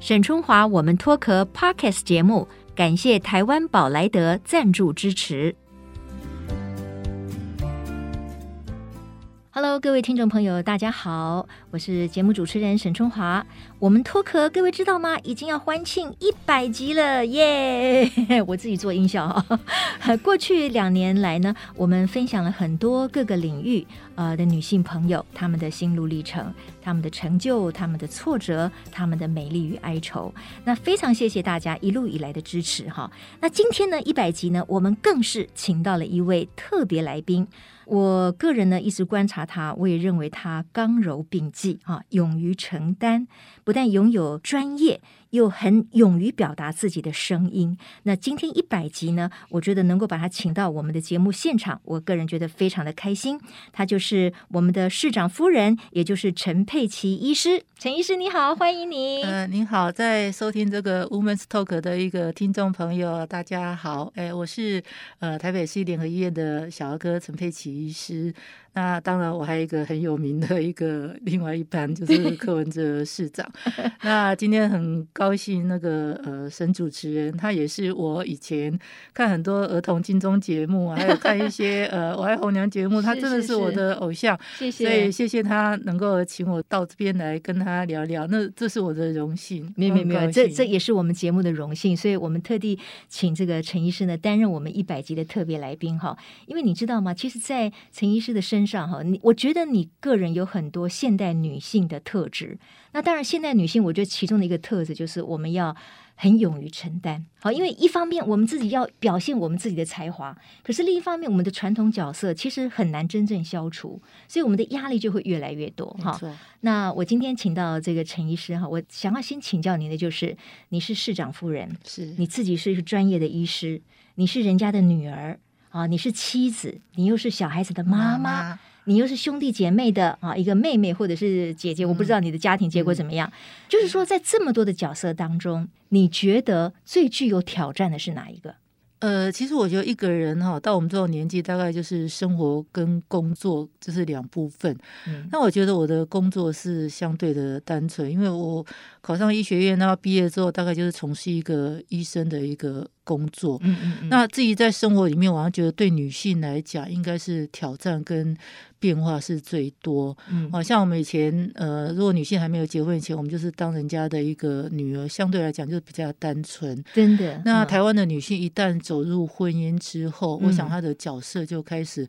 沈春华，我们脱壳 Podcast 节目，感谢台湾宝莱德赞助支持。Hello，各位听众朋友，大家好，我是节目主持人沈春华。我们脱壳，各位知道吗？已经要欢庆一百集了，耶、我自己做音效哈。过去两年来呢，我们分享了很多各个领域呃的女性朋友她们的心路历程、她们的成就、她们的挫折、她们的美丽与哀愁。那非常谢谢大家一路以来的支持哈。那今天呢，一百集呢，我们更是请到了一位特别来宾。我个人呢，一直观察他，我也认为他刚柔并济啊，勇于承担，不但拥有专业。又很勇于表达自己的声音。那今天一百集呢，我觉得能够把他请到我们的节目现场，我个人觉得非常的开心。他就是我们的市长夫人，也就是陈佩琪医师。陈医师你好，欢迎你。呃，您好，在收听这个 Women's Talk 的一个听众朋友，大家好。哎，我是呃台北市联合医院的小儿科陈佩琪医师。那当然，我还有一个很有名的一个另外一班，就是柯文哲市长。那今天很高兴，那个呃沈主持人，他也是我以前看很多儿童金钟节目，还有看一些呃我爱红娘节目，他真的是我的偶像。谢谢，所以谢谢他能够请我到这边来跟他聊聊，那这是我的荣幸。没有没有没有，这这也是我们节目的荣幸，所以我们特地请这个陈医师呢担任我们一百集的特别来宾哈。因为你知道吗？其实，在陈医师的身上哈，你我觉得你个人有很多现代女性的特质。那当然，现代女性我觉得其中的一个特质就是我们要很勇于承担。好，因为一方面我们自己要表现我们自己的才华，可是另一方面我们的传统角色其实很难真正消除，所以我们的压力就会越来越多。哈，那我今天请到这个陈医师哈，我想要先请教您的就是，你是市长夫人，是你自己是一个专业的医师，你是人家的女儿啊，你是妻子，你又是小孩子的妈妈。妈妈你又是兄弟姐妹的啊，一个妹妹或者是姐姐，我不知道你的家庭结果怎么样。嗯、就是说，在这么多的角色当中，你觉得最具有挑战的是哪一个？呃，其实我觉得一个人哈，到我们这种年纪，大概就是生活跟工作这是两部分。嗯，那我觉得我的工作是相对的单纯，因为我考上医学院，然后毕业之后，大概就是从事一个医生的一个工作。嗯嗯嗯。那自己在生活里面，我好像觉得对女性来讲，应该是挑战跟变化是最多。嗯，好像我们以前，呃，如果女性还没有结婚以前，我们就是当人家的一个女儿，相对来讲就是比较单纯。真的。那台湾的女性一旦走入婚姻之后，嗯、我想她的角色就开始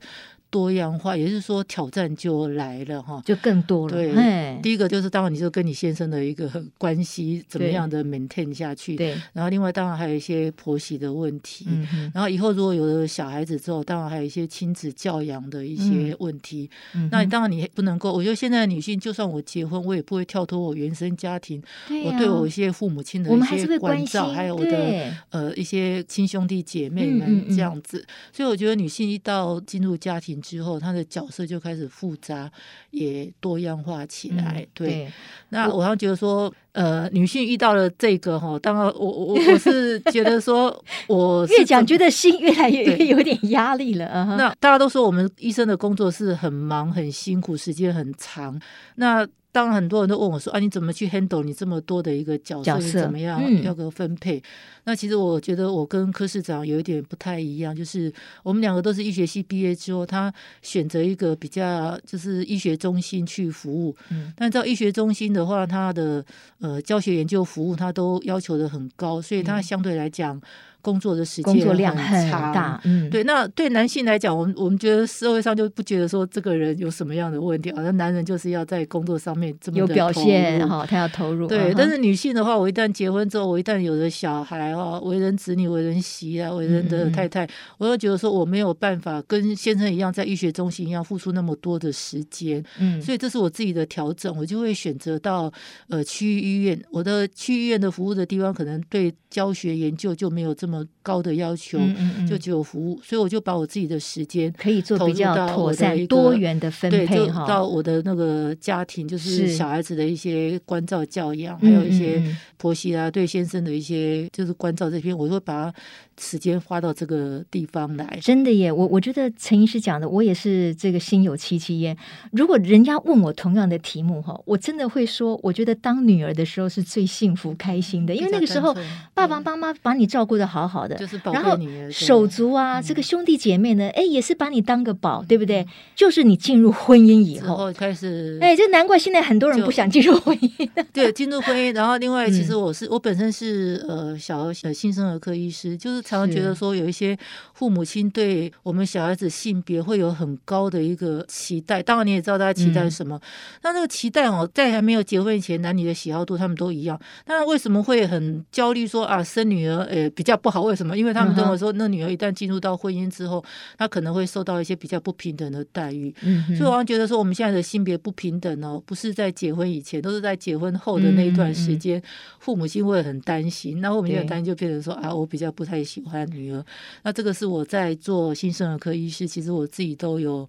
多样化，也就是说挑战就来了哈，就更多了。对，第一个就是当然你就跟你先生的一个关系怎么样的 maintain 下去。对。然后另外当然还有一些婆媳的问题。嗯然后以后如果有了小孩子之后，当然还有一些亲子教养的一些问题。嗯。那当然你不能够，我觉得现在的女性，就算我结婚，我也不会跳脱我原生家庭，我对我一些父母亲的一些关照，还有我的呃一些亲兄弟姐妹们这样子。所以我觉得女性一到进入家庭。之后，他的角色就开始复杂，也多样化起来。嗯、对，对那我好像觉得说，呃，女性遇到了这个哈，当然我我我是觉得说，我越讲觉得心越来越越有点压力了啊。那大家都说我们医生的工作是很忙、很辛苦、时间很长。那当很多人都问我说：“啊，你怎么去 handle 你这么多的一个角色？角色怎么样、嗯、要个分配？”那其实我觉得我跟柯市长有一点不太一样，就是我们两个都是医学系毕业之后，他选择一个比较就是医学中心去服务。嗯，但到医学中心的话，他的呃教学研究服务他都要求的很高，所以他相对来讲。工作的时间工作量很大，嗯，对。那对男性来讲，我们我们觉得社会上就不觉得说这个人有什么样的问题，好像男人就是要在工作上面这么有表现哈，他要投入。对，但是女性的话，我一旦结婚之后，我一旦有了小孩啊，为人子女、为人媳啊、为人的太太，我就觉得说我没有办法跟先生一样在医学中心一样付出那么多的时间，嗯，所以这是我自己的调整，我就会选择到呃区域医院。我的区域医院的服务的地方，可能对教学研究就没有这么。么高的要求，嗯嗯嗯，就只有服务，所以我就把我自己的时间可以做比较妥善、多元的分配，就到我的那个家庭，就是小孩子的一些关照教养，还有一些婆媳啊对先生的一些就是关照这边，我会把时间花到这个地方来。真的耶，我我觉得陈医师讲的，我也是这个心有戚戚焉。如果人家问我同样的题目哈，我真的会说，我觉得当女儿的时候是最幸福开心的，因为那个时候爸爸妈妈把你照顾的好好的，就是宝贝女儿，手足啊，这个兄弟姐妹呢，哎，也是把你当个宝，对不对？就是你进入婚姻以后。开始，哎，这难怪现在很多人不想进入婚姻。对，进入婚姻，然后另外，其实我是我本身是呃小儿新生儿科医师，就是常常觉得说有一些父母亲对我们小孩子性别会有很高的一个期待，当然你也知道大家期待什么，那这个期待哦，在还没有结婚以前，男女的喜好度他们都一样，但是为什么会很焦虑说啊生女儿呃比较不好？为什么？因为他们跟我说，那女儿一旦进入到婚姻之后，她可能会受到一些比较不平等的待遇，所以我觉得说我们现在的性别不平等哦，不是在结婚以前，都是在结婚后的那一段时间，父母亲会很担心，那我们现在担心就变成说啊，我比较不太喜欢女儿，那这个是我在做新生儿科医师，其实我自己都有。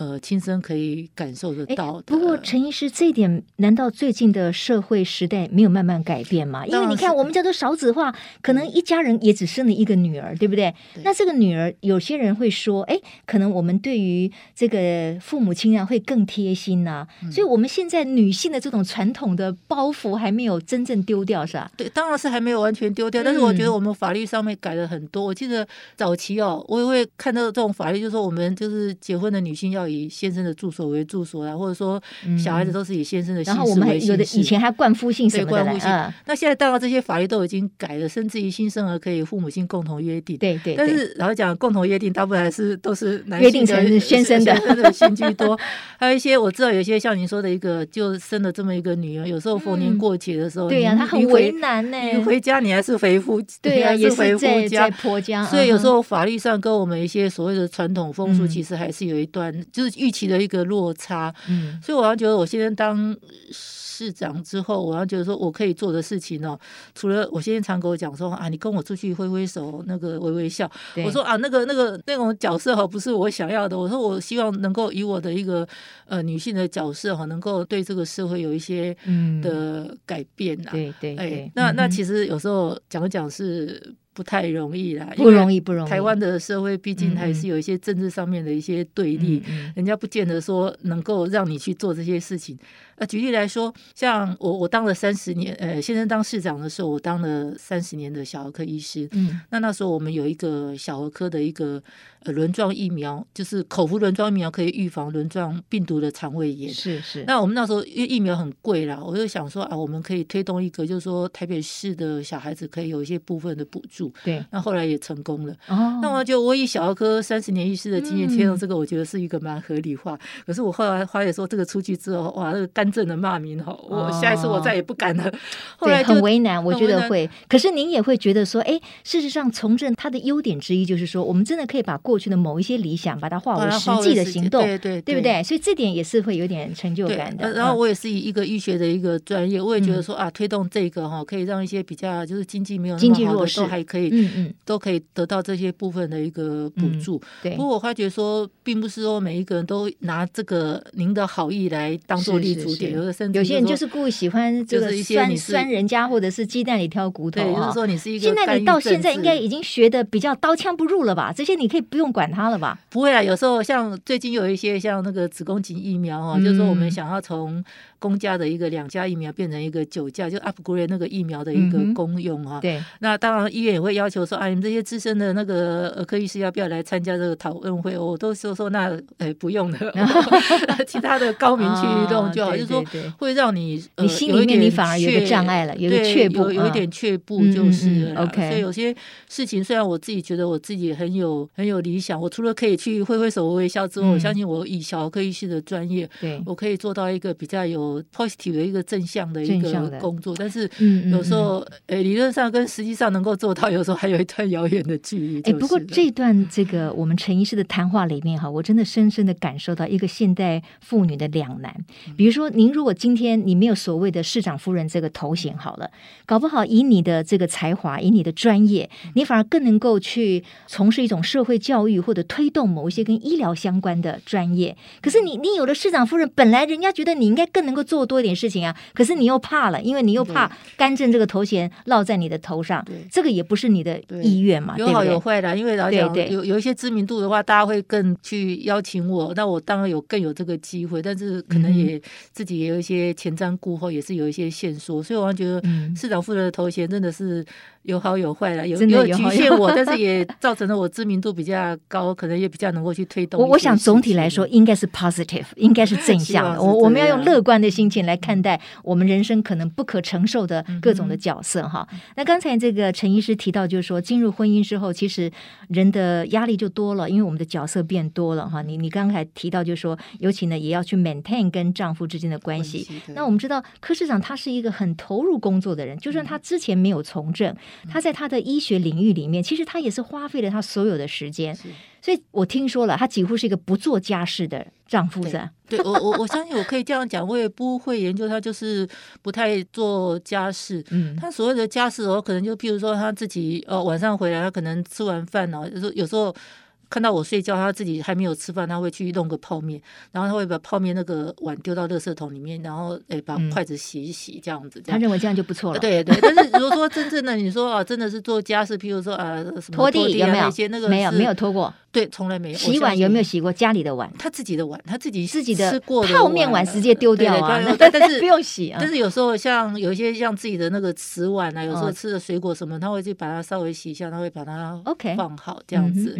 呃，亲身可以感受得到的。不过，陈医师，这一点难道最近的社会时代没有慢慢改变吗？因为你看，我们叫做少子化，可能一家人也只生了一个女儿，对不对？对。那这个女儿，有些人会说，哎，可能我们对于这个父母亲啊，会更贴心呐、啊。所以，我们现在女性的这种传统的包袱还没有真正丢掉，是吧？对，当然是还没有完全丢掉。但是，我觉得我们法律上面改了很多。我记得早期哦，我也会看到这种法律，就是说我们就是结婚的女性要。要以先生的住所为住所啦，或者说小孩子都是以先生的姓氏为姓氏。然后我们还有的以前还冠夫姓什么的。冠夫姓。那现在当然这些法律都已经改了，甚至于新生儿可以父母亲共同约定。对对。但是老实讲，共同约定大部分还是都是男性的约定成先生的，先居多。还有一些我知道，有些像您说的一个，就生了这么一个女儿，有时候逢年过节的时候，对呀，她很为难呢。你回家你还是回夫，对呀，也是回夫家，在婆家。所以有时候法律上跟我们一些所谓的传统风俗，其实还是有一段就是预期的一个。落差，嗯，所以我要觉得，我现在当市长之后，我要觉得说我可以做的事情哦，除了我现在常跟我讲说啊，你跟我出去挥挥手，那个微微笑，我说啊，那个那个那种角色哈，不是我想要的。我说我希望能够以我的一个呃女性的角色哈，能够对这个社会有一些的改变呐。对对，哎，那那其实有时候讲讲是。不太容易啦，不容易，不容易。台湾的社会毕竟还是有一些政治上面的一些对立，人家不见得说能够让你去做这些事情。那举例来说，像我，我当了三十年，呃，先生当市长的时候，我当了三十年的小儿科医师。嗯，那那时候我们有一个小儿科的一个呃轮状疫苗，就是口服轮状疫苗可以预防轮状病毒的肠胃炎。是是。那我们那时候因为疫苗很贵啦，我就想说啊，我们可以推动一个，就是说台北市的小孩子可以有一些部分的补助。对。那后来也成功了。哦。那我就我以小儿科三十年医师的经验，贴上这个，我觉得是一个蛮合理化。嗯、可是我后来发现说，这个出去之后，哇，那个干。政的骂名哈，我下一次我再也不敢了。后来很为难，我觉得会。可是您也会觉得说，哎，事实上从政它的优点之一就是说，我们真的可以把过去的某一些理想，把它化为实际的行动，对对，对不对？所以这点也是会有点成就感的。然后我也是以一个医学的一个专业，我也觉得说啊，推动这个哈，可以让一些比较就是经济没有那么好的都还可以，嗯嗯，都可以得到这些部分的一个补助。对。不过我发觉说，并不是说每一个人都拿这个您的好意来当做立足点。有的甚至有些人就是故意喜欢这个酸酸人家，或者是鸡蛋里挑骨头。就是说你是一个。现在你到现在应该已经学的比较刀枪不入了吧？这些你可以不用管它了吧？不会啊，有时候像最近有一些像那个子宫颈疫苗啊，就是说我们想要从公家的一个两价疫苗变成一个九价，就 upgrade 那个疫苗的一个功用啊。对。那当然医院也会要求说，啊，你们这些资深的那个儿科医师要不要来参加这个讨论会？我都说说那哎不用了，其他的高明去弄就好。就是说会让你，你心里面你反而有个障碍了，有个却步，有一点却步就是 OK。所以有些事情虽然我自己觉得我自己很有很有理想，我除了可以去挥挥手微笑之外，我相信我以小儿科医师的专业，对我可以做到一个比较有 positive 的一个正向的一个工作。但是有时候，诶，理论上跟实际上能够做到，有时候还有一段遥远的距离。哎，不过这段这个我们陈医师的谈话里面哈，我真的深深的感受到一个现代妇女的两难，比如说。说，您如果今天你没有所谓的市长夫人这个头衔，好了，搞不好以你的这个才华，以你的专业，你反而更能够去从事一种社会教育或者推动某一些跟医疗相关的专业。可是你你有了市长夫人，本来人家觉得你应该更能够做多一点事情啊，可是你又怕了，因为你又怕干政这个头衔落在你的头上，这个也不是你的意愿嘛？有好有坏的，因为老讲有有一些知名度的话，大家会更去邀请我，那我当然有更有这个机会，但是可能也自己也有一些前瞻顾后，也是有一些线索，所以我觉得市长夫人的头衔真的是。有好有坏了，有有局限我，但是也造成了我知名度比较高，可能也比较能够去推动。我我想总体来说应该是 positive，应该是正向的。我我们要用乐观的心情来看待我们人生可能不可承受的各种的角色哈。嗯、那刚才这个陈医师提到，就是说进入婚姻之后，其实人的压力就多了，因为我们的角色变多了哈。你你刚才提到，就是说尤其呢也要去 maintain 跟丈夫之间的关系。那我们知道柯市长他是一个很投入工作的人，就算他之前没有从政。他在他的医学领域里面，其实他也是花费了他所有的时间，所以我听说了，他几乎是一个不做家事的丈夫，是吧？对，我我我相信我可以这样讲，我也不会研究他，就是不太做家事。嗯，他所谓的家事，哦可能就譬如说他自己，呃，晚上回来，他可能吃完饭呢，有时候有时候。看到我睡觉，他自己还没有吃饭，他会去弄个泡面，然后他会把泡面那个碗丢到垃圾桶里面，然后诶把筷子洗一洗，这样子。他认为这样就不错了。对对，但是如果说真正的你说啊，真的是做家事，譬如说啊什么拖地有没有？那个没有没有拖过。对，从来没有。洗碗有没有洗过家里的碗？他自己的碗，他自己自己的吃过泡面碗直接丢掉啊。但是不用洗啊。但是有时候像有一些像自己的那个瓷碗啊，有时候吃的水果什么，他会去把它稍微洗一下，他会把它 OK 放好这样子。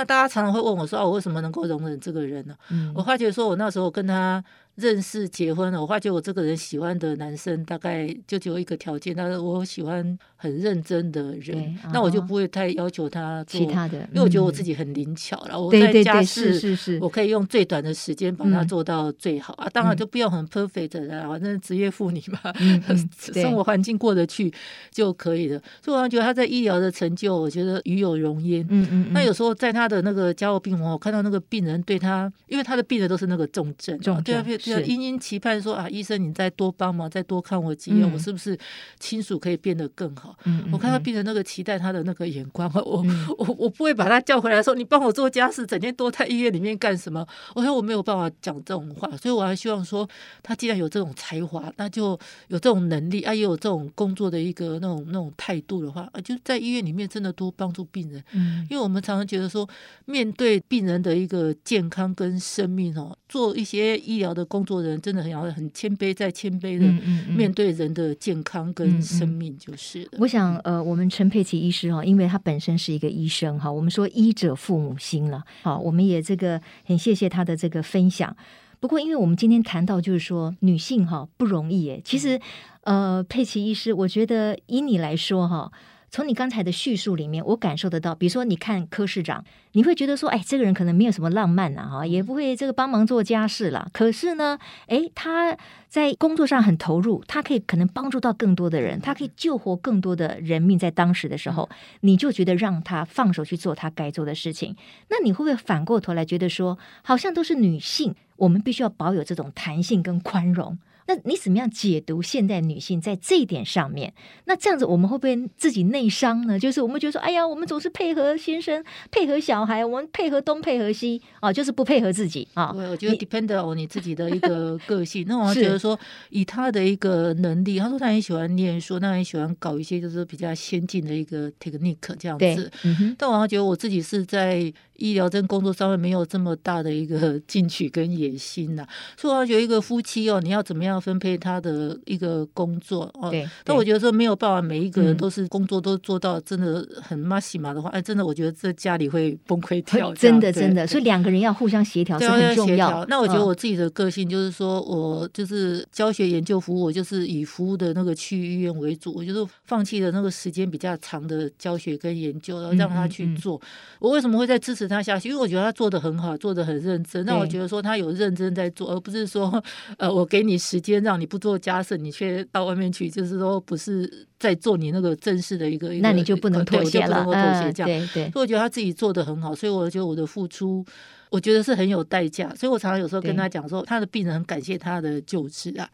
那大家常常会问我说：“啊，我为什么能够容忍这个人呢？”嗯、我发觉说，我那时候跟他。认识结婚了，我发觉我这个人喜欢的男生大概就只有一个条件，他说我喜欢很认真的人，那我就不会太要求他做其他的，因为我觉得我自己很灵巧，然后我在家事我可以用最短的时间把它做到最好啊。当然就不要很 perfect 的，反正职业妇女嘛，生活环境过得去就可以了。所以我觉得他在医疗的成就，我觉得与有荣焉。嗯嗯。那有时候在他的那个加护病房，我看到那个病人对他，因为他的病人都是那个重症，重症。就殷殷期盼说啊，医生你再多帮忙，再多看我几眼，嗯、我是不是亲属可以变得更好？我看到病人那个期待他的那个眼光，我、嗯、我我不会把他叫回来说，你帮我做家事，整天多在医院里面干什么？我说我没有办法讲这种话，所以我还希望说，他既然有这种才华，那就有这种能力啊，也有这种工作的一个那种那种态度的话，啊，就在医院里面真的多帮助病人。嗯，因为我们常常觉得说，面对病人的一个健康跟生命哦，做一些医疗的工。工作人真的很要很谦卑，再谦卑的面对人的健康跟生命就是。我想，呃，我们陈佩琪医师哈，因为他本身是一个医生哈，我们说医者父母心了，好，我们也这个很谢谢他的这个分享。不过，因为我们今天谈到就是说女性哈不容易诶，其实呃，佩琪医师，我觉得以你来说哈。从你刚才的叙述里面，我感受得到，比如说，你看柯市长，你会觉得说，哎，这个人可能没有什么浪漫呐，哈，也不会这个帮忙做家事了。可是呢，哎，他在工作上很投入，他可以可能帮助到更多的人，他可以救活更多的人命。在当时的时候，你就觉得让他放手去做他该做的事情。那你会不会反过头来觉得说，好像都是女性，我们必须要保有这种弹性跟宽容？那你怎么样解读现代女性在这一点上面？那这样子我们会不会自己内伤呢？就是我们觉得说，哎呀，我们总是配合先生、配合小孩，我们配合东配合西啊，就是不配合自己啊。对，我觉得 depend on 你自己的一个 个性。那我觉得说，以他的一个能力，他说他很喜欢念书，他很喜欢搞一些就是比较先进的一个 technique 这样子。嗯、但我觉得我自己是在医疗跟工作上面没有这么大的一个 进取跟野心呐。所以我觉得一个夫妻哦，你要怎么样？分配他的一个工作哦，对但我觉得说没有办法，每一个人都是工作都做到真的很麻西嘛的话，哎，真的我觉得这家里会崩溃掉，真的真的，所以两个人要互相协调是很重要。那我觉得我自己的个性就是说，我就是教学研究服务，我就是以服务的那个区域医院为主，我就是放弃了那个时间比较长的教学跟研究，然后让他去做。我为什么会在支持他下去，因为我觉得他做的很好，做的很认真。那我觉得说他有认真在做，而不是说呃，我给你时间让你不做家事，你却到外面去，就是说不是在做你那个正式的一个，那你就不能妥协了，妥协这样。对对，所以我觉得他自己做的很好，所以我觉得我的付出，我觉得是很有代价。所以我常常有时候跟他讲说，他的病人很感谢他的救治啊。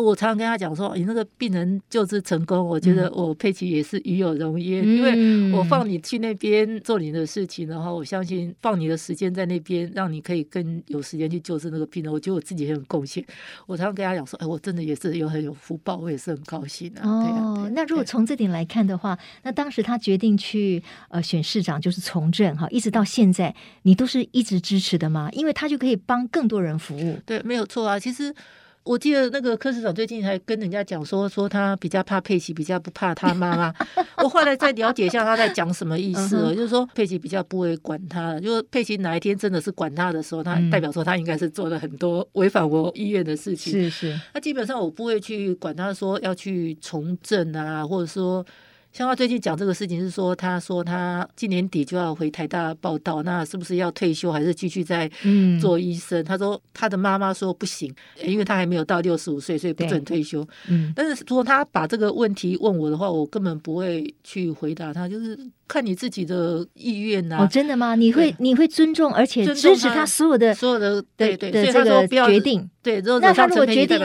我常常跟他讲说，你那个病人救治成功，我觉得我佩奇也是与有荣焉，嗯、因为我放你去那边做你的事情，然后我相信放你的时间在那边，让你可以更有时间去救治那个病人，我觉得我自己很有贡献。我常常跟他讲说，哎，我真的也是有很有福报，我也是很高兴的、啊。哦，对啊对啊、那如果从这点来看的话，那当时他决定去呃选市长，就是从政哈，一直到现在，你都是一直支持的吗？因为他就可以帮更多人服务。对，没有错啊，其实。我记得那个柯市长最近还跟人家讲说，说他比较怕佩奇，比较不怕他妈妈。我后来再了解一下他在讲什么意思了，就是说佩奇比较不会管他，就是佩奇哪一天真的是管他的时候，他代表说他应该是做了很多违反我意愿的事情。是是，那基本上我不会去管他说要去从政啊，或者说。像他最近讲这个事情是说，他说他今年底就要回台大报道，那是不是要退休还是继续在做医生？嗯、他说他的妈妈说不行，因为他还没有到六十五岁，所以不准退休。嗯，但是如果他把这个问题问我的话，我根本不会去回答他，就是。看你自己的意愿呐。哦，真的吗？你会你会尊重而且支持他所有的所有的对对的这个决定。对，那他如果决定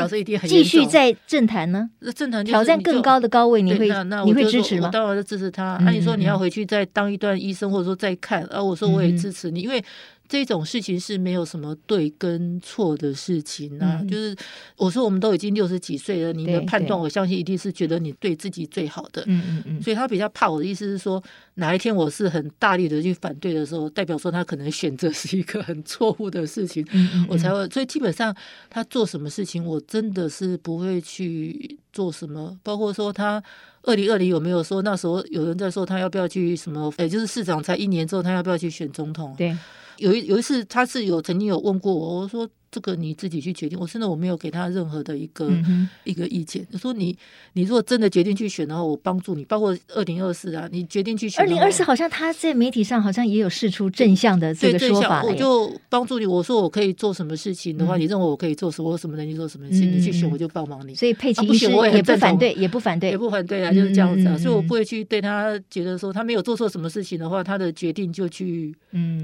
继续在政坛呢？政坛挑战更高的高位，你会你会支持吗？当然就支持他。那你说你要回去再当一段医生，或者说再看啊？我说我也支持你，因为。这种事情是没有什么对跟错的事情啊，嗯、就是我说我们都已经六十几岁了，你的判断我相信一定是觉得你对自己最好的，嗯嗯嗯，所以他比较怕我的意思是说，哪一天我是很大力的去反对的时候，代表说他可能选择是一个很错误的事情，嗯嗯嗯，我才会，所以基本上他做什么事情，我真的是不会去做什么，包括说他二零二零有没有说那时候有人在说他要不要去什么，也就是市长才一年之后他要不要去选总统？对。有一有一次，他是有曾经有问过我，我说。这个你自己去决定。我真的我没有给他任何的一个、嗯、一个意见。我说你你如果真的决定去选的话，我帮助你。包括二零二四啊，你决定去选。二零二四好像他在媒体上好像也有试出正向的这个说法。我就帮助你。我说我可以做什么事情的话，嗯、你认为我可以做什么？我什么能力做什么事情？嗯、你去选我就帮忙你。所以佩奇医师也不反对，也不反对，也不反对啊，就是这样子啊。所以我不会去对他觉得说他没有做错什么事情的话，他的决定就去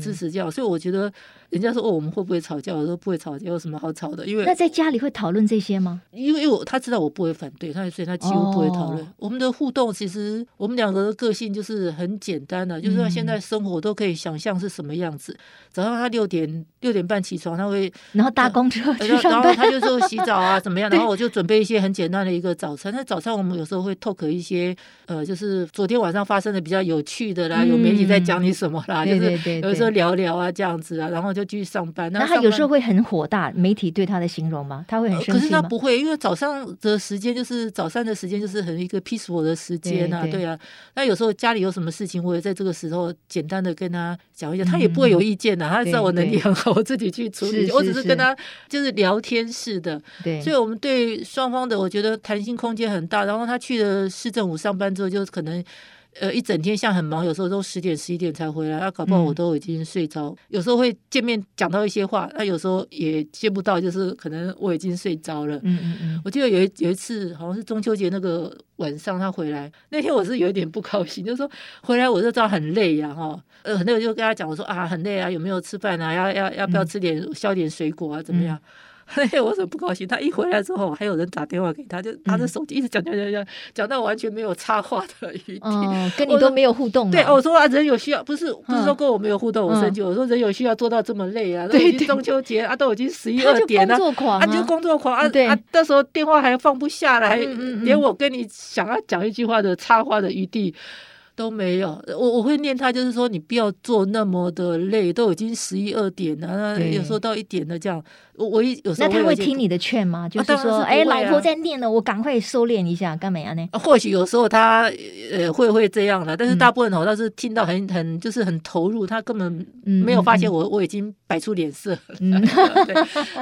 支持这样。所以我觉得。人家说哦，我们会不会吵架？我说不会吵架，有什么好吵的？因为那在家里会讨论这些吗？因为因为我他知道我不会反对他，所以他几乎不会讨论。哦、我们的互动其实我们两个的个性就是很简单的，就是说现在生活都可以想象是什么样子。嗯、早上他六点六点半起床，他会然后搭公车去上班，然后他就说洗澡啊 怎么样，然后我就准备一些很简单的一个早餐。那早餐我们有时候会 talk 一些呃，就是昨天晚上发生的比较有趣的啦，嗯、有媒体在讲你什么啦，就是有时候聊聊啊这样子啊，然后就继续上班。那他有时候会很火大，媒体对他的形容吗？他会很生气吗？可是他不会，因为早上的时间就是早上的时间，就是很一个 peaceful 的时间啊，对啊。那有时候家里有什么事情，我也在这个时候简单的跟他讲一下，他也不会有意见的。他知道我能力很好，我自己去处理。我只是跟他就是聊天式的，对。所以我们对双方的，我觉得弹性空间很大。然后他去了市政府上班之后，就可能。呃，一整天像很忙，有时候都十点十一点才回来，那、啊、搞不好我都已经睡着。嗯、有时候会见面讲到一些话，那、啊、有时候也见不到，就是可能我已经睡着了。嗯嗯嗯。我记得有一有一次，好像是中秋节那个晚上，他回来那天，我是有一点不高兴，就是说回来我就知道很累呀，哈。呃，很累，我就跟他讲，我说啊，很累啊，有没有吃饭啊？要要要不要吃点削点水果啊？怎么样？嗯 嘿，我怎么不高兴？他一回来之后，还有人打电话给他，就拿着手机一直讲讲讲讲，讲到完全没有插话的语气，哦，跟你都没有互动。对，我说啊，人有需要，不是不是说跟我没有互动，我生气。我说人有需要做到这么累啊？都已经中秋节啊，都已经十一二点了，啊，就工作狂啊，啊，那时候电话还放不下来，连我跟你想要讲一句话的插话的余地。都没有，我我会念他，就是说你不要做那么的累，都已经十一二点了，对有时候到一点了这样。我我一有时候那他会听你的劝吗？就是说，哎、啊啊，老婆在念了，我赶快收敛一下，干嘛呀？呢？或许有时候他呃会会这样的，但是大部分哦，他是听到很很就是很投入，他根本没有发现我、嗯、我已经摆出脸色。嗯、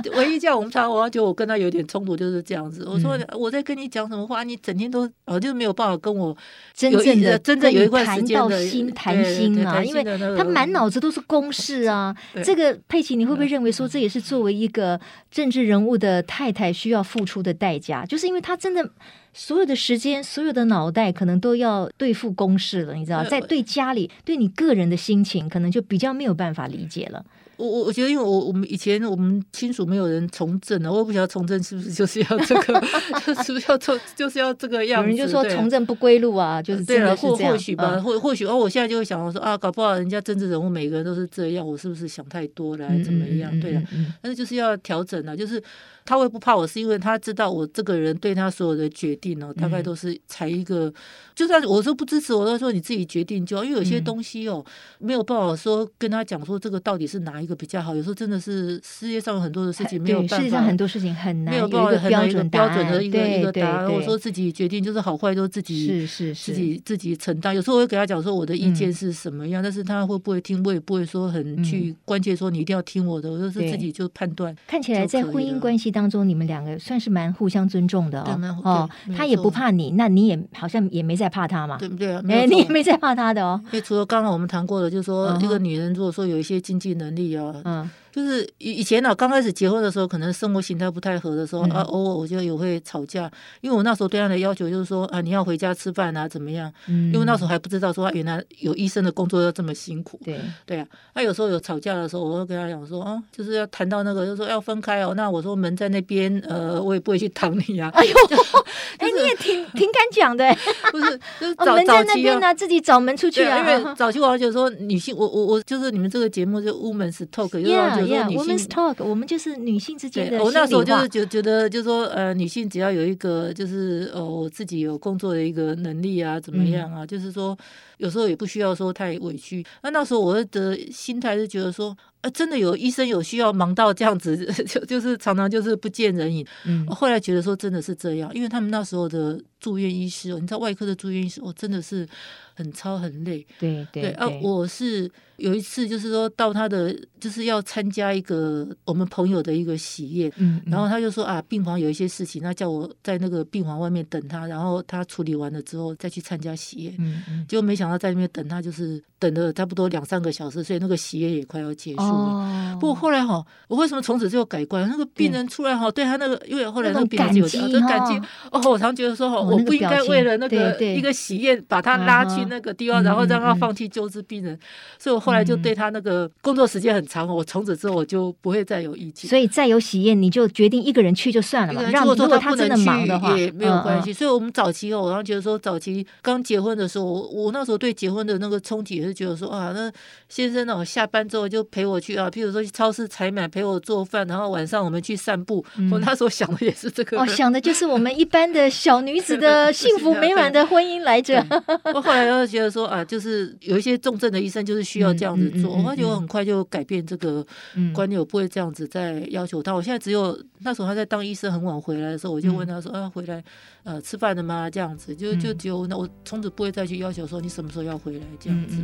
对，唯一这样我们常我就我跟他有点冲突就是这样子。我说我在跟你讲什么话，你整天都哦就没有办法跟我真正的真正有。有一段时间的心谈心啊，因为他满脑子都是公事啊。这个佩奇，你会不会认为说这也是作为一个政治人物的太太需要付出的代价？就是因为他真的所有的时间、所有的脑袋可能都要对付公事了，你知道，在对家里、对你个人的心情，可能就比较没有办法理解了。我我我觉得，因为我我们以前我们亲属没有人从政啊，我也不晓得从政是不是就是要这个，就 是不是要从就是要这个样子。有人就说从政不归路啊，就是对了，或或许吧，或或许哦，我现在就会想到说啊，搞不好人家政治人物每个人都是这样，我是不是想太多了，怎么样？对了，但是就是要调整啊，就是。他会不怕我，是因为他知道我这个人对他所有的决定哦，大概都是才一个，嗯、就算我说不支持，我都说你自己决定就好。因为有些东西哦，嗯、没有办法说跟他讲说这个到底是哪一个比较好。有时候真的是世界上有很多的事情没有办法，世界上很多事情很难没有办法很难一个标准的一个一个答案。我说自己决定就是好坏都自己是是自己自己承担。有时候我会给他讲说我的意见是什么样，嗯、但是他会不会听，我也不会说很去关切说你一定要听我的，我就是自己就判断。看起来在婚姻关系当中，你们两个。算是蛮互相尊重的哦，哦，他也不怕你，那你也好像也没在怕他嘛，对不对？哎，你也没在怕他的哦。因为除了刚刚我们谈过的，就是说一个女人如果说有一些经济能力啊，嗯。就是以以前呢，刚开始结婚的时候，可能生活形态不太合的时候，啊，偶尔我就也会吵架，因为我那时候对他的要求就是说，啊，你要回家吃饭啊，怎么样？因为那时候还不知道说，原来有医生的工作要这么辛苦。对对啊，他有时候有吵架的时候，我会跟他讲说，啊，就是要谈到那个，就是说要分开哦。那我说门在那边，呃，我也不会去挡你啊。哎呦，哎，你也挺挺敢讲的，不是？就是早早期啊，自己找门出去啊。因为早期我就说女性，我我我就是你们这个节目就 Women's Talk，就是。Yeah, women's talk，我们就是女性之间的。我那时候就是觉觉得，就是说，呃，女性只要有一个，就是呃，我自己有工作的一个能力啊，怎么样啊？嗯、就是说，有时候也不需要说太委屈。那那时候我的心态是觉得说，呃，真的有医生有需要忙到这样子，就就是常常就是不见人影。嗯。后来觉得说真的是这样，因为他们那时候的住院医师，你知道外科的住院医师，我真的是很超很累。对对对。啊，我是。有一次，就是说到他的就是要参加一个我们朋友的一个喜宴，嗯，然后他就说啊，病房有一些事情，那叫我在那个病房外面等他，然后他处理完了之后再去参加喜宴，嗯嗯，结果没想到在那边等他，就是等了差不多两三个小时，所以那个喜宴也快要结束了。哦，不过后来哈，我为什么从此就改观？那个病人出来哈，对他那个，因为后来那个病人就有这感激哦，我常觉得说哈，我不应该为了那个一个喜宴把他拉去那个地方，然后让他放弃救治病人，所以我后。来就对他那个工作时间很长，我从此之后我就不会再有意见。所以再有喜宴，你就决定一个人去就算了嘛。让如果他真的忙的话，也没有关系。所以我们早期哦，我常觉得说，早期刚结婚的时候，我我那时候对结婚的那个憧憬也是觉得说啊，那先生呢，下班之后就陪我去啊，譬如说去超市采买，陪我做饭，然后晚上我们去散步。我那时候想的也是这个。哦，想的就是我们一般的小女子的幸福美满的婚姻来着。我后来又觉得说啊，就是有一些重症的医生就是需要。这样子做，我发觉我很快就改变这个观念，我不会这样子再要求他。我现在只有那时候他在当医生，很晚回来的时候，我就问他说：“啊，回来呃吃饭了吗？”这样子，就就只有那我从此不会再去要求说你什么时候要回来这样子。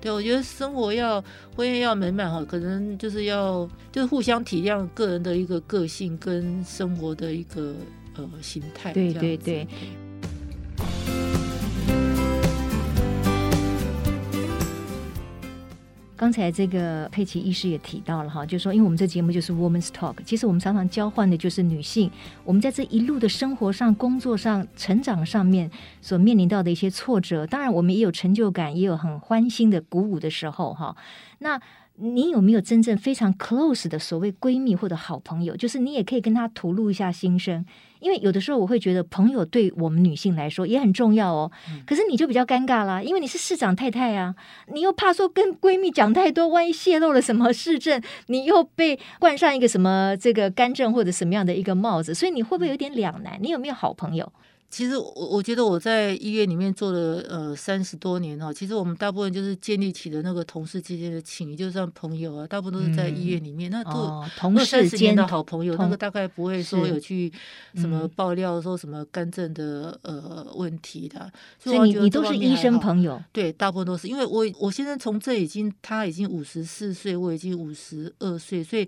对，我觉得生活要婚姻要美满哈，可能就是要就是互相体谅个人的一个个性跟生活的一个呃形态。对对对。刚才这个佩奇医师也提到了哈，就是说，因为我们这节目就是 Women's Talk，其实我们常常交换的就是女性，我们在这一路的生活上、工作上、成长上面所面临到的一些挫折，当然我们也有成就感，也有很欢欣的鼓舞的时候哈。那你有没有真正非常 close 的所谓闺蜜或者好朋友？就是你也可以跟她吐露一下心声，因为有的时候我会觉得朋友对我们女性来说也很重要哦。可是你就比较尴尬啦，因为你是市长太太啊，你又怕说跟闺蜜讲太多，万一泄露了什么市政，你又被冠上一个什么这个干政或者什么样的一个帽子，所以你会不会有点两难？你有没有好朋友？其实我我觉得我在医院里面做了呃三十多年哈，其实我们大部分就是建立起的那个同事之间的情谊，就像朋友啊，大部分都是在医院里面，嗯、那都、哦、同事间的好朋友，那个大概不会说有去什么爆料说什么干政的呃问题的，所以你你都是医生朋友，对，大部分都是，因为我我现在从这已经他已经五十四岁，我已经五十二岁，所以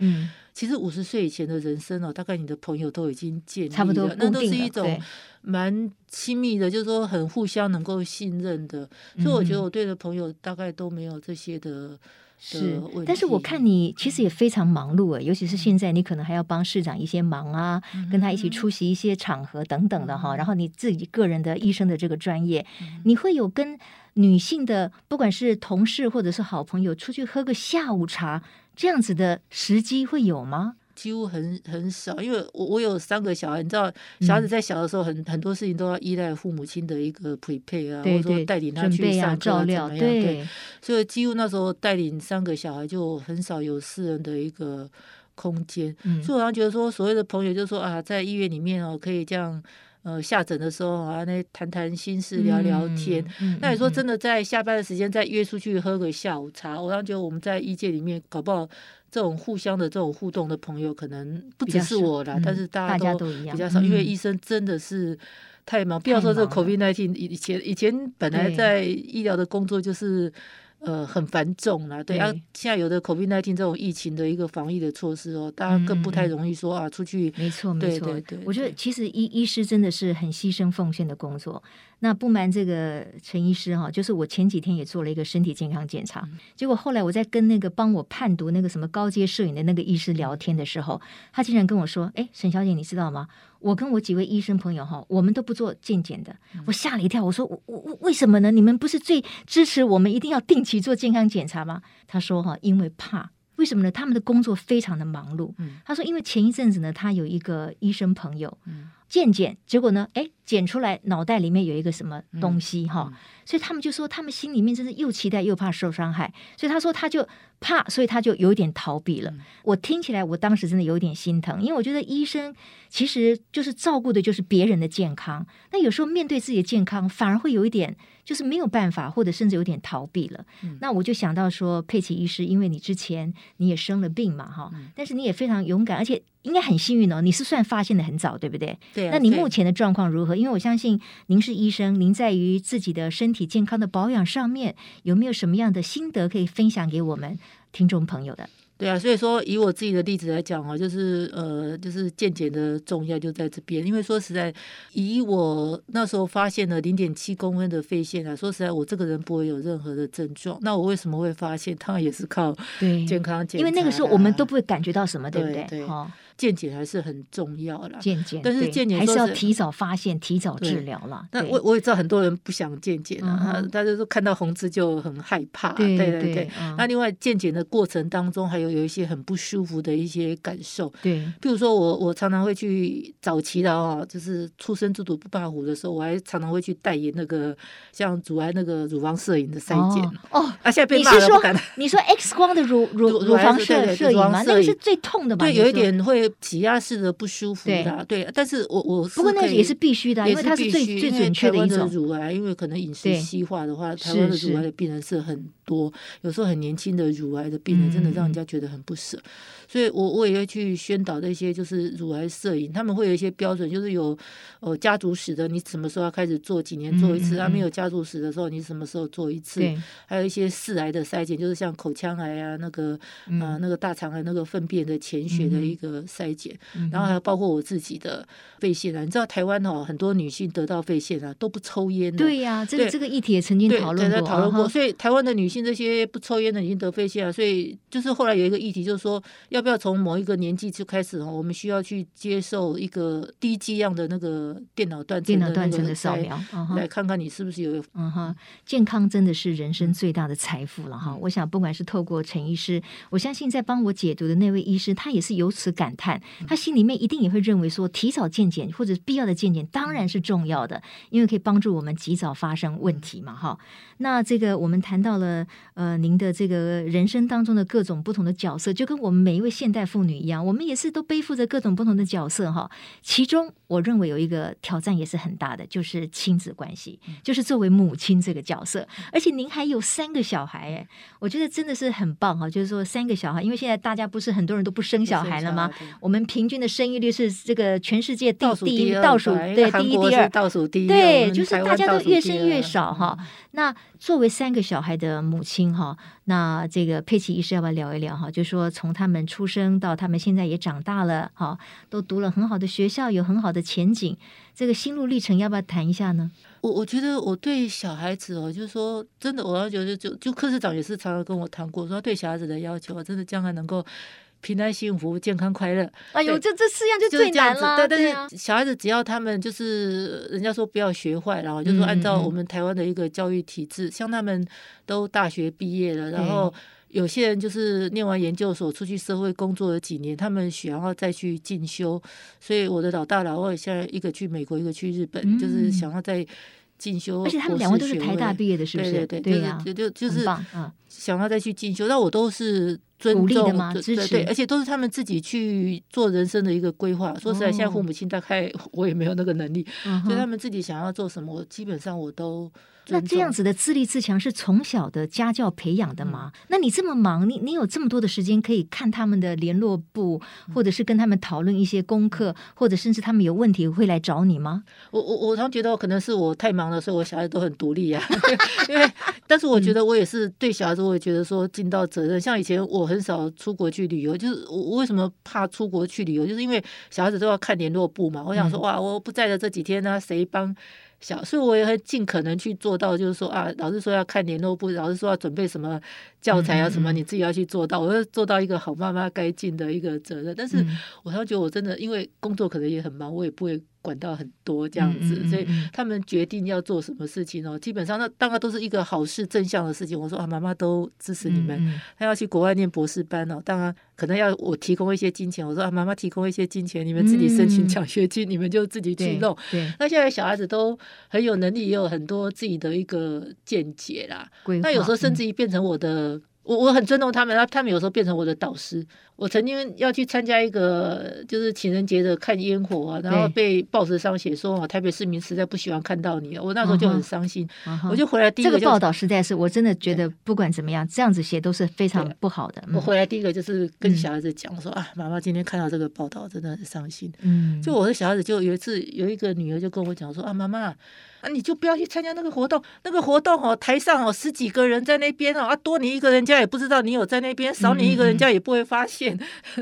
其实五十岁以前的人生哦，大概你的朋友都已经建立了，差不多那都是一种。蛮亲密的，就是说很互相能够信任的。所以我觉得我对的朋友大概都没有这些的。是，但是我看你其实也非常忙碌诶，尤其是现在你可能还要帮市长一些忙啊，嗯、跟他一起出席一些场合等等的哈。嗯、然后你自己个人的医生的这个专业，嗯、你会有跟女性的不管是同事或者是好朋友出去喝个下午茶这样子的时机会有吗？几乎很很少，因为我我有三个小孩，你知道，小孩子在小的时候很，很、嗯、很多事情都要依赖父母亲的一个陪配啊，或者说带领他去上课、啊、照料，怎么样？对，对，所以几乎那时候带领三个小孩就很少有私人的一个空间。嗯、所以我常觉得说，所谓的朋友就是说啊，在医院里面哦，可以这样呃下诊的时候啊，那谈谈心事、聊聊天。嗯嗯、那你说真的，在下班的时间再约出去喝个下午茶，我常觉得我们在医界里面搞不好。这种互相的这种互动的朋友，可能不只是我啦，但是大家都比较少，因为医生真的是太忙。不要说这个 COVID-19，以前以前本来在医疗的工作就是。呃，很繁重啦，对啊，现在有的 COVID-19 这种疫情的一个防疫的措施哦，大家更不太容易说啊，出去。没错，没错，对，我觉得其实医医师真的是很牺牲奉献的工作。那不瞒这个陈医师哈，就是我前几天也做了一个身体健康检查，结果后来我在跟那个帮我判读那个什么高阶摄影的那个医师聊天的时候，他竟然跟我说：“哎，沈小姐，你知道吗？”我跟我几位医生朋友哈，我们都不做健检的。我吓了一跳，我说我我为什么呢？你们不是最支持我们一定要定期做健康检查吗？他说哈，因为怕。为什么呢？他们的工作非常的忙碌。他说，因为前一阵子呢，他有一个医生朋友健检，结果呢，哎。检出来脑袋里面有一个什么东西哈，嗯嗯、所以他们就说他们心里面真是又期待又怕受伤害，所以他说他就怕，所以他就有点逃避了。嗯、我听起来我当时真的有点心疼，因为我觉得医生其实就是照顾的就是别人的健康，那有时候面对自己的健康反而会有一点就是没有办法，或者甚至有点逃避了。嗯、那我就想到说佩奇医师，因为你之前你也生了病嘛哈，嗯、但是你也非常勇敢，而且应该很幸运哦，你是算发现的很早，对不对？对啊、那你目前的状况如何？因为我相信您是医生，您在于自己的身体健康的保养上面有没有什么样的心得可以分享给我们听众朋友的？对啊，所以说以我自己的例子来讲啊，就是呃，就是健检的重要就在这边。因为说实在，以我那时候发现了零点七公分的肺腺啊，说实在，我这个人不会有任何的症状。那我为什么会发现？当然也是靠健康检查。因为那个时候我们都不会感觉到什么，对不对？对。健检还是很重要啦，健检，但是健检还是要提早发现、提早治疗了。那我我也知道很多人不想健检啊，大家说看到红字就很害怕。对对对。那另外健检的过程当中，还有有一些很不舒服的一些感受。对，比如说我我常常会去早期的哦，就是出生之犊不怕虎的时候，我还常常会去代言那个像阻碍那个乳房摄影的筛检。哦，啊，现在被骂了，不敢。你说 X 光的乳 乳乳房摄摄影吗？那个是最痛的吧？对，有一点会。挤压式的不舒服的，对，但是我我不过那也是必须的，因为它是最最准确的一种乳癌，因为可能饮食西化的话，台湾的乳癌的病人是很多，有时候很年轻的乳癌的病人真的让人家觉得很不舍，所以我我也会去宣导那些就是乳癌摄影，他们会有一些标准，就是有呃家族史的，你什么时候要开始做，几年做一次，啊没有家族史的时候，你什么时候做一次，还有一些四癌的筛检，就是像口腔癌啊，那个啊那个大肠癌那个粪便的潜血的一个筛检。然后还有包括我自己的肺腺啊，你知道台湾哦，很多女性得到肺腺啊都不抽烟的。对呀，这个这个议题也曾经讨论过，讨论过。所以台湾的女性这些不抽烟的已经得肺腺啊，所以就是后来有一个议题，就是说要不要从某一个年纪就开始哦，我们需要去接受一个低剂量的那个电脑断层的断层的扫描，来看看你是不是有。嗯哼，健康真的是人生最大的财富了哈。我想不管是透过陈医师，我相信在帮我解读的那位医师，他也是由此感叹。他心里面一定也会认为说，提早健检或者必要的健检当然是重要的，因为可以帮助我们及早发生问题嘛，哈。那这个我们谈到了，呃，您的这个人生当中的各种不同的角色，就跟我们每一位现代妇女一样，我们也是都背负着各种不同的角色，哈。其中，我认为有一个挑战也是很大的，就是亲子关系，就是作为母亲这个角色，而且您还有三个小孩，哎，我觉得真的是很棒哈。就是说三个小孩，因为现在大家不是很多人都不生小孩了吗？我们平均的生育率是这个全世界第第一倒数，对，第一第二倒数第一，对，就是大家都越生越少哈。那作为三个小孩的母亲哈，那这个佩奇医师要不要聊一聊哈？就说从他们出生到他们现在也长大了，哈，都读了很好的学校，有很好的前景，这个心路历程要不要谈一下呢？我我觉得我对小孩子哦，就是说真的，我要觉得就就柯市长也是常常跟我谈过，说对小孩子的要求，真的将来能够。平安、幸福、健康、快乐。哎呦，这这四样就最难了。对，但是小孩子只要他们就是人家说不要学坏，然后就是说按照我们台湾的一个教育体制，像他们都大学毕业了，然后有些人就是念完研究所出去社会工作了几年，他们想要再去进修。所以我的老大、老二现在一个去美国，一个去日本，就是想要再进修。而且他们两位都是台大毕业的，是不是？对对对，就就就是想要再去进修。那我都是。鼓励的吗？支持，对，而且都是他们自己去做人生的一个规划。说实在，现在父母亲大概 我也没有那个能力，哦、所以他们自己想要做什么，我基本上我都。那这样子的自立自强是从小的家教培养的吗？嗯、那你这么忙，你你有这么多的时间可以看他们的联络簿，或者是跟他们讨论一些功课，或者甚至他们有问题会来找你吗？我我我常觉得可能是我太忙了，所以我小孩都很独立啊。因为，但是我觉得我也是对小孩子，我也觉得说尽到责任。像以前我很少出国去旅游，就是我为什么怕出国去旅游，就是因为小孩子都要看联络簿嘛。我想说哇，我不在的这几天呢、啊，谁帮？小，所以我也会尽可能去做到，就是说啊，老师说要看联络簿，老师说要准备什么教材啊，什么你自己要去做到，我要做到一个好妈妈该尽的一个责任。但是，我常觉得我真的因为工作可能也很忙，我也不会。管到很多这样子，所以他们决定要做什么事情哦，基本上那大概都是一个好事、正向的事情。我说啊，妈妈都支持你们。他要去国外念博士班哦，当然可能要我提供一些金钱。我说啊，妈妈提供一些金钱，你们自己申请奖学金，你们就自己去弄。那现在小孩子都很有能力，也有很多自己的一个见解啦。那有时候甚至于变成我的。我我很尊重他们，然后他们有时候变成我的导师。我曾经要去参加一个就是情人节的看烟火啊，然后被报纸上写说台北市民实在不喜欢看到你，我那时候就很伤心。Uh huh. 我就回来第一个、就是、这个报道实在是我真的觉得不管怎么样，这样子写都是非常不好的。我回来第一个就是跟小孩子讲、嗯、说啊，妈妈今天看到这个报道真的很伤心。嗯，就我的小孩子就有一次有一个女儿就跟我讲说啊，妈妈。啊，你就不要去参加那个活动，那个活动哦，台上哦十几个人在那边哦，啊多你一个人家也不知道你有在那边，少你一个人家也不会发现。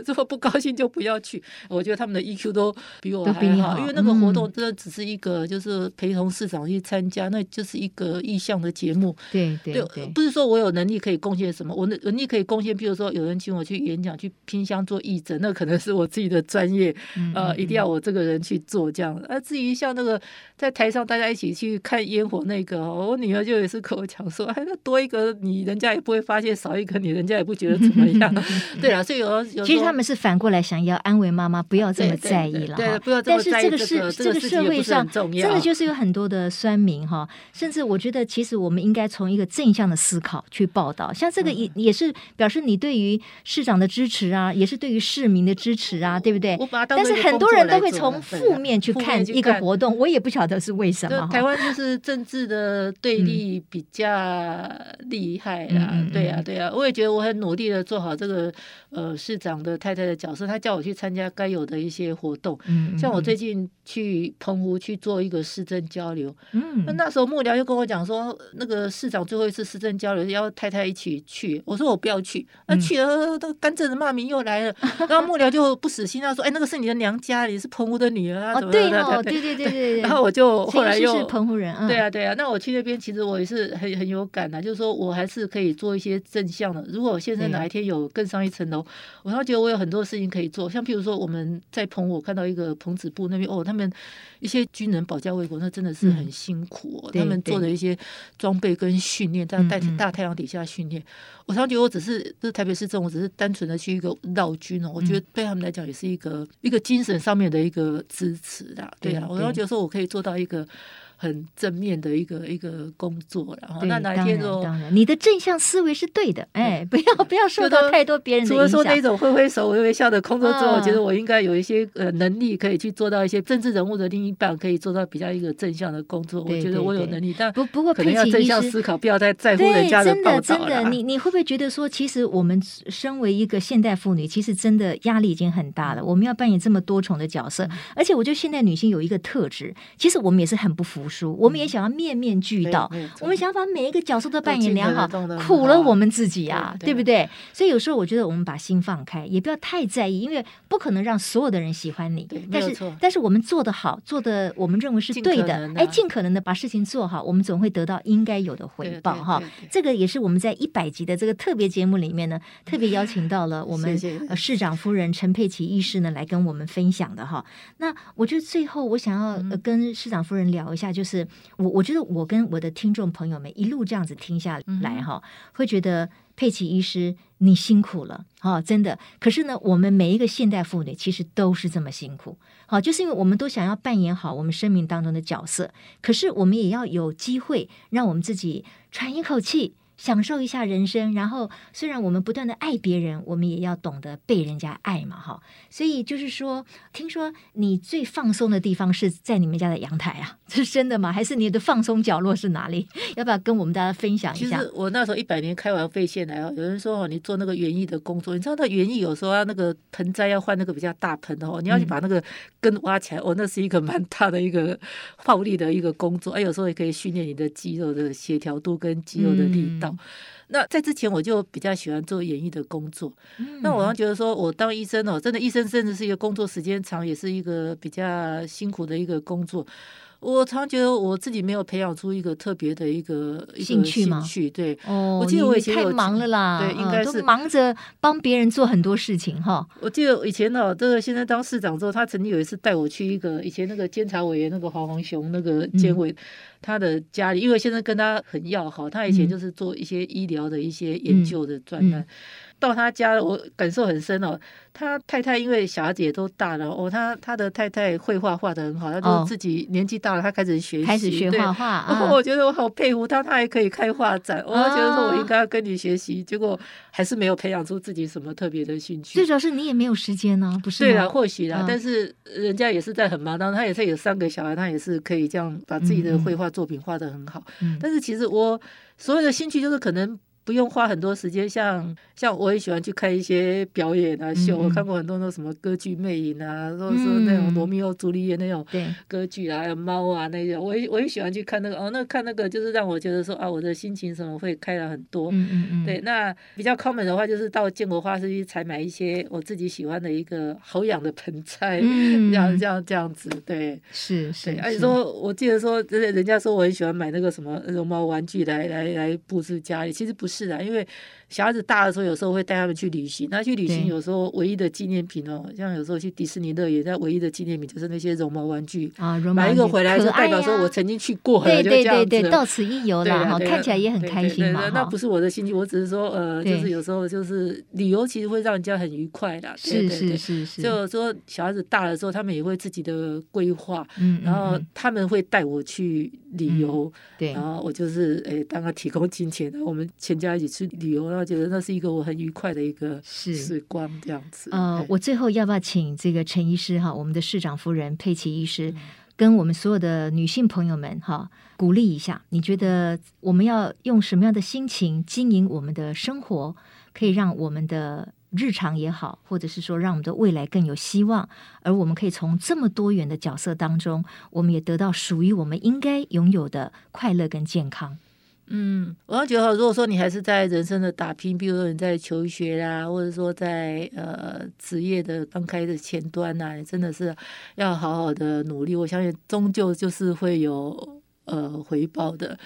如果、嗯、不高兴就不要去。我觉得他们的 EQ 都比我还好，好因为那个活动真的只是一个，就是陪同市长去参加，嗯、那就是一个意向的节目。对对对，对不是说我有能力可以贡献什么，我的能力可以贡献，比如说有人请我去演讲，去拼箱做义诊，那可能是我自己的专业，嗯、呃，一定要我这个人去做这样。啊，至于像那个在台上大家一起。去看烟火那个，我女儿就也是跟我讲说，哎，那多一个你，人家也不会发现；少一个你，人家也不觉得怎么样。对啊，所以有，有其实他们是反过来想要安慰妈妈，不要这么在意了。对，不要这么在意。但是这个是这个社会上真的就是有很多的酸民哈，甚至我觉得，其实我们应该从一个正向的思考去报道。像这个也也是表示你对于市长的支持啊，也是对于市民的支持啊，对不对？但是很多人都会从负面去看一个活动，我也不晓得是为什么。台湾 就是政治的对立比较厉害啦，嗯、对呀、啊，对呀、啊，我也觉得我很努力的做好这个呃市长的太太的角色。他叫我去参加该有的一些活动，嗯、像我最近去澎湖去做一个市政交流，嗯，那那时候幕僚又跟我讲说，那个市长最后一次市政交流要太太一起去，我说我不要去，那去了，都甘蔗的骂名又来了，然后幕僚就不死心，他说，哎，那个是你的娘家，你是澎湖的女儿啊，哦，对哦，对对对对，然后我就后来又。澎湖人，嗯、对啊，对啊，那我去那边，其实我也是很很有感的，就是说我还是可以做一些正向的。如果我现在哪一天有更上一层楼，我倒觉得我有很多事情可以做。像譬如说，我们在澎湖，我看到一个澎子部那边，哦，他们一些军人保家卫国，那真的是很辛苦哦。嗯、他们做的一些装备跟训练，在大大太阳底下训练，我常觉得我只是就是台北市政府，只是单纯的去一个绕军哦，我觉得对他们来讲也是一个一个精神上面的一个支持啦。对啊，我倒觉得说我可以做到一个。很正面的一个一个工作，然后那哪一天说，当然，你的正向思维是对的，哎，不要不要受到太多别人的。除了说那种挥挥手、微微笑的工作之后，我觉得我应该有一些呃能力，可以去做到一些政治人物的另一半，可以做到比较一个正向的工作。我觉得我有能力，但不不过可能要正向思考，不要再在乎人家的报道了。真的，真的，你你会不会觉得说，其实我们身为一个现代妇女，其实真的压力已经很大了。我们要扮演这么多重的角色，而且我觉得现代女性有一个特质，其实我们也是很不服书，我们也想要面面俱到，我们想要把每一个角色都扮演良好，苦了我们自己啊，对不对？所以有时候我觉得我们把心放开，也不要太在意，因为不可能让所有的人喜欢你。但是但是我们做得好，做的我们认为是对的，哎，尽可能的把事情做好，我们总会得到应该有的回报哈。这个也是我们在一百集的这个特别节目里面呢，特别邀请到了我们市长夫人陈佩琪医师呢来跟我们分享的哈。那我觉得最后我想要跟市长夫人聊一下，就是我我觉得我跟我的听众朋友们一路这样子听下来哈，会觉得佩奇医师你辛苦了哦，真的。可是呢，我们每一个现代妇女其实都是这么辛苦，好，就是因为我们都想要扮演好我们生命当中的角色，可是我们也要有机会让我们自己喘一口气。享受一下人生，然后虽然我们不断的爱别人，我们也要懂得被人家爱嘛，哈。所以就是说，听说你最放松的地方是在你们家的阳台啊，这 是真的吗？还是你的放松角落是哪里？要不要跟我们大家分享一下？其实我那时候一百年开完肺腺癌哦，有人说哦，你做那个园艺的工作，你知道那园艺有时候要那个盆栽要换那个比较大盆的哦，你要去把那个根挖起来，哦，那是一个蛮大的一个暴力的一个工作，哎，有时候也可以训练你的肌肉的协调度跟肌肉的力道。嗯那在之前我就比较喜欢做演艺的工作，嗯、那我像觉得说，我当医生哦，真的医生甚至是一个工作时间长，也是一个比较辛苦的一个工作。我常觉得我自己没有培养出一个特别的一个兴趣吗？兴趣对，哦，我记得我以前太忙了啦，对，应该是、嗯、忙着帮别人做很多事情哈。我记得以前哦，这个现在当市长之后，他曾经有一次带我去一个以前那个监察委员那个黄宏雄那个监委、嗯、他的家里，因为现在跟他很要好，他以前就是做一些医疗的一些研究的专栏。到他家，我感受很深哦。他太太因为小孩子也都大了哦，他他的太太绘画画得很好，他就自己年纪大了，他开始学习，开始学画画。我觉得我好佩服他，他还可以开画展。我觉得说我应该要跟你学习，结果还是没有培养出自己什么特别的兴趣。最主要是你也没有时间呢，不是？对啊，或许啦，但是人家也是在很忙当中，他也是有三个小孩，他也是可以这样把自己的绘画作品画得很好。但是其实我所有的兴趣就是可能。不用花很多时间，像像我也喜欢去看一些表演啊秀，我看过很多那种什么歌剧魅影啊，或者说那种罗密欧朱丽叶那种歌剧啊，还有猫啊那些，我也我也喜欢去看那个哦，那看那个就是让我觉得说啊，我的心情什么会开朗很多。对，那比较 common 的话就是到建国花市去采买一些我自己喜欢的一个好养的盆栽，这样这样这样子，对，是是。而且说我记得说，人人家说我很喜欢买那个什么绒毛玩具来来来布置家里，其实不是。是啊，因为小孩子大的时候，有时候会带他们去旅行。那去旅行有时候唯一的纪念品哦，像有时候去迪士尼乐园，那唯一的纪念品就是那些绒毛玩具啊，买一个回来就代表说我曾经去过了，对对对对，到此一游啦，哈，看起来也很开心嘛。那不是我的心情，我只是说呃，就是有时候就是旅游其实会让人家很愉快的。是是是是，就是说小孩子大了之后，他们也会自己的规划，嗯，然后他们会带我去旅游，对，然后我就是诶，当他提供金钱，我们全家。一起去旅游，然后觉得那是一个我很愉快的一个时光，这样子。呃，我最后要不要请这个陈医师哈，我们的市长夫人佩奇医师，跟我们所有的女性朋友们哈，鼓励一下。你觉得我们要用什么样的心情经营我们的生活，可以让我们的日常也好，或者是说让我们的未来更有希望？而我们可以从这么多元的角色当中，我们也得到属于我们应该拥有的快乐跟健康。嗯，我要觉得，如果说你还是在人生的打拼，比如说你在求学啦，或者说在呃职业的刚开的前端呐，真的是要好好的努力。我相信终究就是会有呃回报的。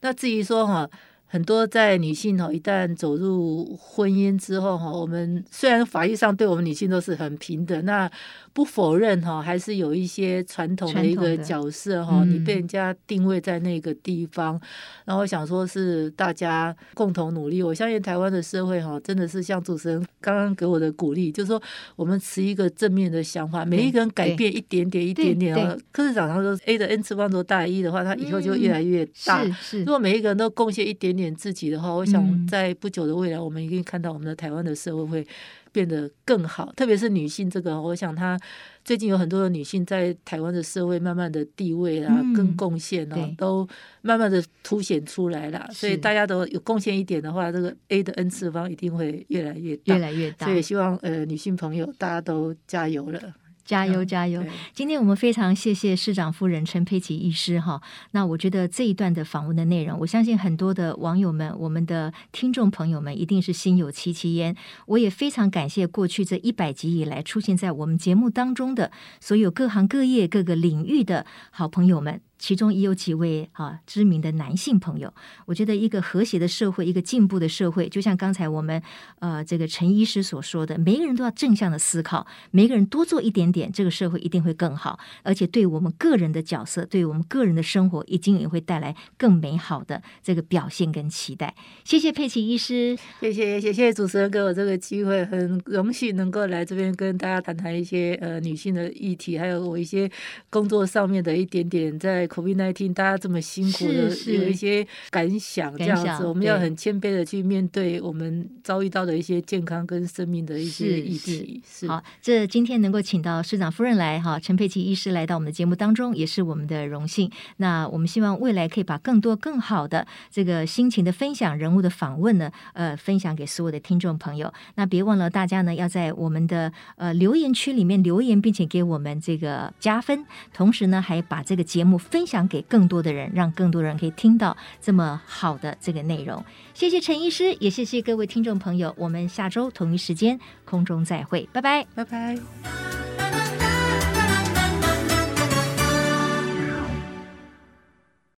那至于说哈，很多在女性哈，一旦走入婚姻之后哈，我们虽然法律上对我们女性都是很平等，那。不否认哈，还是有一些传统的一个角色哈，你被人家定位在那个地方，嗯、然后我想说是大家共同努力。我相信台湾的社会哈，真的是像主持人刚刚给我的鼓励，就是说我们持一个正面的想法，每一个人改变一点点一点点。科室长他说 A 的 n 次方多大于一的话，他以后就越来越大。嗯、是是。如果每一个人都贡献一点点自己的话，我想在不久的未来，我们一定看到我们的台湾的社会会。变得更好，特别是女性这个，我想她最近有很多的女性在台湾的社会慢慢的地位啊，嗯、跟贡献啊，都慢慢的凸显出来了。所以大家都有贡献一点的话，这个 A 的 n 次方一定会越来越大，越来越大。所以希望呃女性朋友大家都加油了。加油加油！今天我们非常谢谢市长夫人陈佩琪医师哈。那我觉得这一段的访问的内容，我相信很多的网友们、我们的听众朋友们一定是心有戚戚焉。我也非常感谢过去这一百集以来出现在我们节目当中的所有各行各业、各个领域的好朋友们。其中也有几位啊知名的男性朋友，我觉得一个和谐的社会，一个进步的社会，就像刚才我们呃这个陈医师所说的，每个人都要正向的思考，每个人多做一点点，这个社会一定会更好，而且对我们个人的角色，对我们个人的生活，一定也会带来更美好的这个表现跟期待。谢谢佩奇医师，谢谢谢谢主持人给我这个机会，很荣幸能够来这边跟大家谈谈一些呃女性的议题，还有我一些工作上面的一点点在。COVID-19，大家这么辛苦的，有一些感想，这样子，我们要很谦卑的去面对我们遭遇到的一些健康跟生命的一些议题。好，这今天能够请到市长夫人来哈，陈佩琪医师来到我们的节目当中，也是我们的荣幸。那我们希望未来可以把更多更好的这个心情的分享、人物的访问呢，呃，分享给所有的听众朋友。那别忘了大家呢，要在我们的呃留言区里面留言，并且给我们这个加分，同时呢，还把这个节目分。分享给更多的人，让更多人可以听到这么好的这个内容。谢谢陈医师，也谢谢各位听众朋友。我们下周同一时间空中再会，拜拜，拜拜。